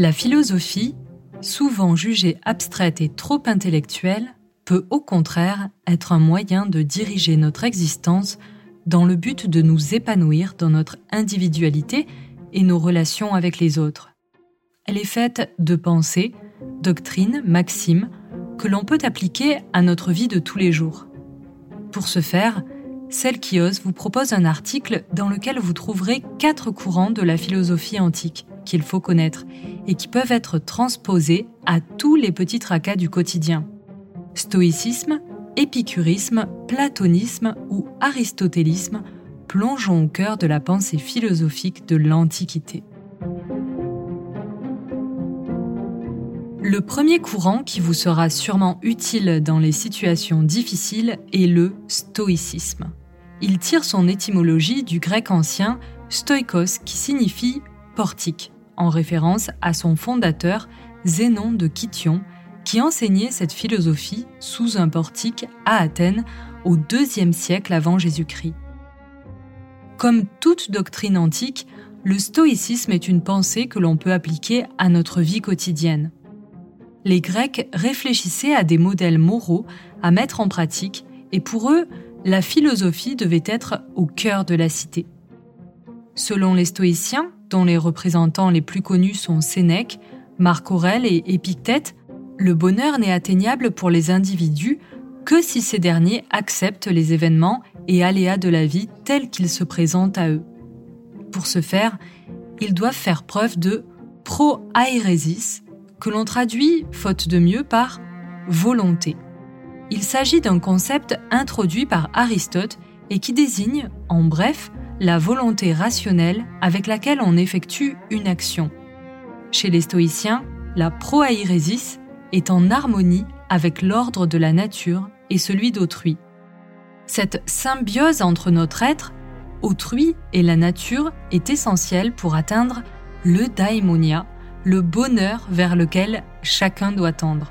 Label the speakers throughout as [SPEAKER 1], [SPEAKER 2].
[SPEAKER 1] La philosophie, souvent jugée abstraite et trop intellectuelle, peut au contraire être un moyen de diriger notre existence dans le but de nous épanouir dans notre individualité et nos relations avec les autres. Elle est faite de pensées, doctrines, maximes que l'on peut appliquer à notre vie de tous les jours. Pour ce faire, Celle qui vous propose un article dans lequel vous trouverez quatre courants de la philosophie antique qu'il faut connaître et qui peuvent être transposés à tous les petits tracas du quotidien. Stoïcisme, épicurisme, platonisme ou aristotélisme, plongeons au cœur de la pensée philosophique de l'Antiquité. Le premier courant qui vous sera sûrement utile dans les situations difficiles est le stoïcisme. Il tire son étymologie du grec ancien stoikos qui signifie portique, en référence à son fondateur Zénon de Kition, qui enseignait cette philosophie sous un portique à Athènes au IIe siècle avant Jésus-Christ. Comme toute doctrine antique, le stoïcisme est une pensée que l'on peut appliquer à notre vie quotidienne. Les Grecs réfléchissaient à des modèles moraux à mettre en pratique et pour eux, la philosophie devait être au cœur de la cité. Selon les stoïciens, dont les représentants les plus connus sont Sénèque, Marc Aurèle et Épictète, le bonheur n'est atteignable pour les individus que si ces derniers acceptent les événements et aléas de la vie tels qu'ils se présentent à eux. Pour ce faire, ils doivent faire preuve de pro-aéresis, que l'on traduit, faute de mieux, par volonté. Il s'agit d'un concept introduit par Aristote et qui désigne, en bref, la volonté rationnelle avec laquelle on effectue une action. Chez les stoïciens, la proairesis est en harmonie avec l'ordre de la nature et celui d'autrui. Cette symbiose entre notre être, autrui et la nature est essentielle pour atteindre le daimonia, le bonheur vers lequel chacun doit tendre.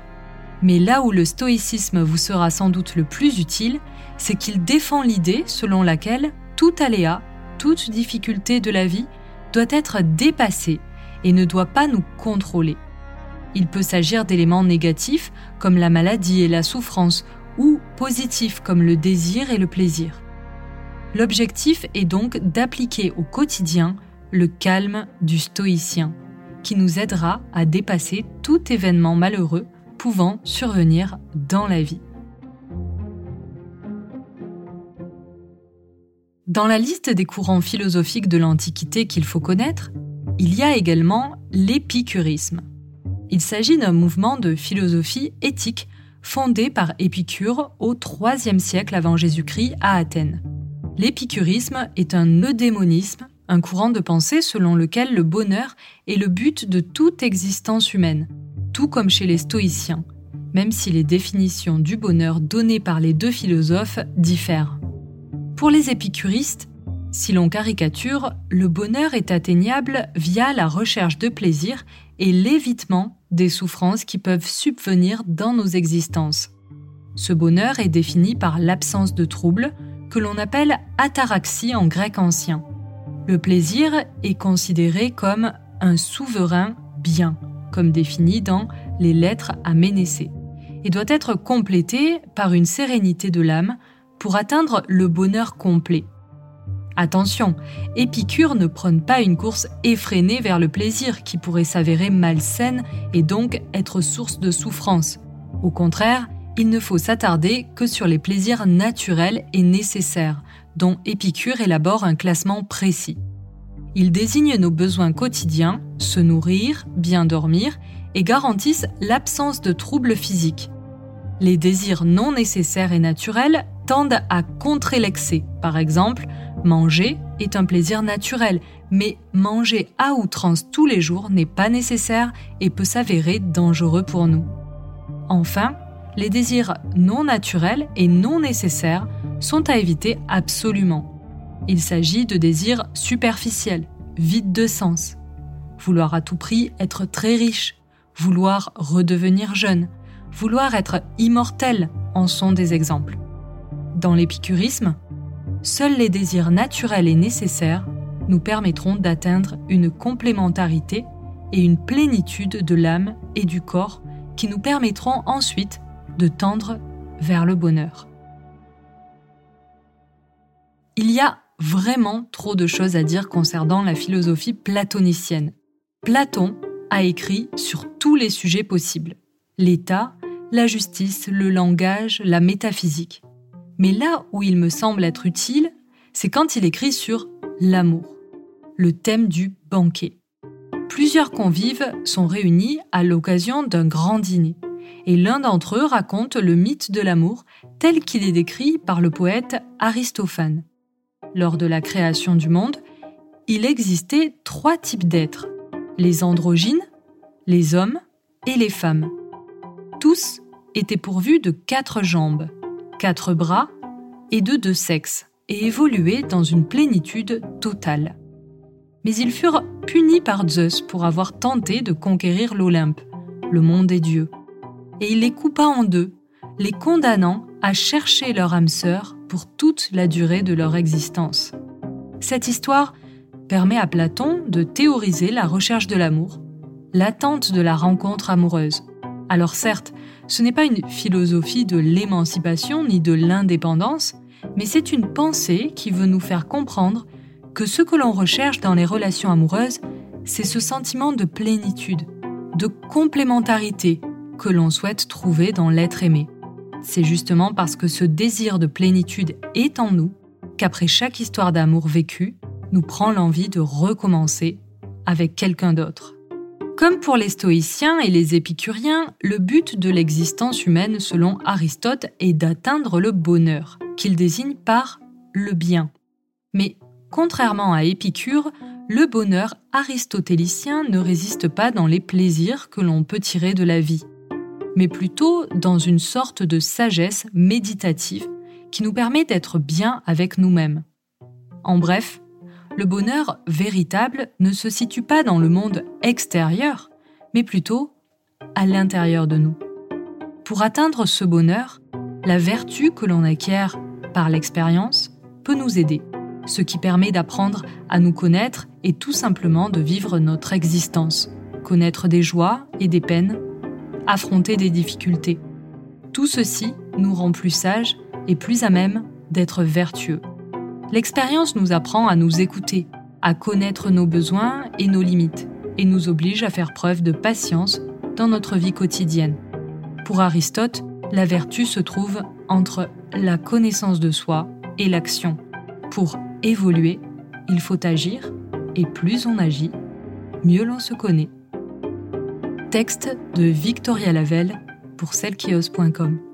[SPEAKER 1] Mais là où le stoïcisme vous sera sans doute le plus utile, c'est qu'il défend l'idée selon laquelle tout aléa, toute difficulté de la vie doit être dépassée et ne doit pas nous contrôler. Il peut s'agir d'éléments négatifs comme la maladie et la souffrance, ou positifs comme le désir et le plaisir. L'objectif est donc d'appliquer au quotidien le calme du stoïcien, qui nous aidera à dépasser tout événement malheureux pouvant survenir dans la vie. Dans la liste des courants philosophiques de l'Antiquité qu'il faut connaître, il y a également l'épicurisme. Il s'agit d'un mouvement de philosophie éthique fondé par Épicure au IIIe siècle avant Jésus-Christ à Athènes. L'épicurisme est un eudémonisme, un courant de pensée selon lequel le bonheur est le but de toute existence humaine, tout comme chez les stoïciens, même si les définitions du bonheur données par les deux philosophes diffèrent. Pour les épicuristes, si l'on caricature, le bonheur est atteignable via la recherche de plaisir et l'évitement des souffrances qui peuvent subvenir dans nos existences. Ce bonheur est défini par l'absence de troubles, que l'on appelle ataraxie en grec ancien. Le plaisir est considéré comme un souverain bien, comme défini dans les lettres à Ménécée, et doit être complété par une sérénité de l'âme pour atteindre le bonheur complet. Attention, Épicure ne prône pas une course effrénée vers le plaisir qui pourrait s'avérer malsaine et donc être source de souffrance. Au contraire, il ne faut s'attarder que sur les plaisirs naturels et nécessaires, dont Épicure élabore un classement précis. Il désigne nos besoins quotidiens, se nourrir, bien dormir, et garantissent l'absence de troubles physiques. Les désirs non nécessaires et naturels tendent à contrer l'excès. Par exemple, manger est un plaisir naturel, mais manger à outrance tous les jours n'est pas nécessaire et peut s'avérer dangereux pour nous. Enfin, les désirs non naturels et non nécessaires sont à éviter absolument. Il s'agit de désirs superficiels, vides de sens. Vouloir à tout prix être très riche, vouloir redevenir jeune, vouloir être immortel en sont des exemples. Dans l'épicurisme, seuls les désirs naturels et nécessaires nous permettront d'atteindre une complémentarité et une plénitude de l'âme et du corps qui nous permettront ensuite de tendre vers le bonheur. Vraiment trop de choses à dire concernant la philosophie platonicienne. Platon a écrit sur tous les sujets possibles. L'État, la justice, le langage, la métaphysique. Mais là où il me semble être utile, c'est quand il écrit sur l'amour, le thème du banquet. Plusieurs convives sont réunis à l'occasion d'un grand dîner, et l'un d'entre eux raconte le mythe de l'amour tel qu'il est décrit par le poète Aristophane. Lors de la création du monde, il existait trois types d'êtres, les androgynes, les hommes et les femmes. Tous étaient pourvus de quatre jambes, quatre bras et de deux sexes, et évoluaient dans une plénitude totale. Mais ils furent punis par Zeus pour avoir tenté de conquérir l'Olympe, le monde des dieux. Et il les coupa en deux, les condamnant à chercher leur âme sœur pour toute la durée de leur existence. Cette histoire permet à Platon de théoriser la recherche de l'amour, l'attente de la rencontre amoureuse. Alors certes, ce n'est pas une philosophie de l'émancipation ni de l'indépendance, mais c'est une pensée qui veut nous faire comprendre que ce que l'on recherche dans les relations amoureuses, c'est ce sentiment de plénitude, de complémentarité que l'on souhaite trouver dans l'être aimé. C'est justement parce que ce désir de plénitude est en nous qu'après chaque histoire d'amour vécue, nous prend l'envie de recommencer avec quelqu'un d'autre. Comme pour les stoïciens et les épicuriens, le but de l'existence humaine selon Aristote est d'atteindre le bonheur, qu'il désigne par le bien. Mais contrairement à Épicure, le bonheur aristotélicien ne résiste pas dans les plaisirs que l'on peut tirer de la vie mais plutôt dans une sorte de sagesse méditative qui nous permet d'être bien avec nous-mêmes. En bref, le bonheur véritable ne se situe pas dans le monde extérieur, mais plutôt à l'intérieur de nous. Pour atteindre ce bonheur, la vertu que l'on acquiert par l'expérience peut nous aider, ce qui permet d'apprendre à nous connaître et tout simplement de vivre notre existence, connaître des joies et des peines affronter des difficultés. Tout ceci nous rend plus sages et plus à même d'être vertueux. L'expérience nous apprend à nous écouter, à connaître nos besoins et nos limites, et nous oblige à faire preuve de patience dans notre vie quotidienne. Pour Aristote, la vertu se trouve entre la connaissance de soi et l'action. Pour évoluer, il faut agir, et plus on agit, mieux l'on se connaît. Texte de Victoria Lavelle pour selkios.com.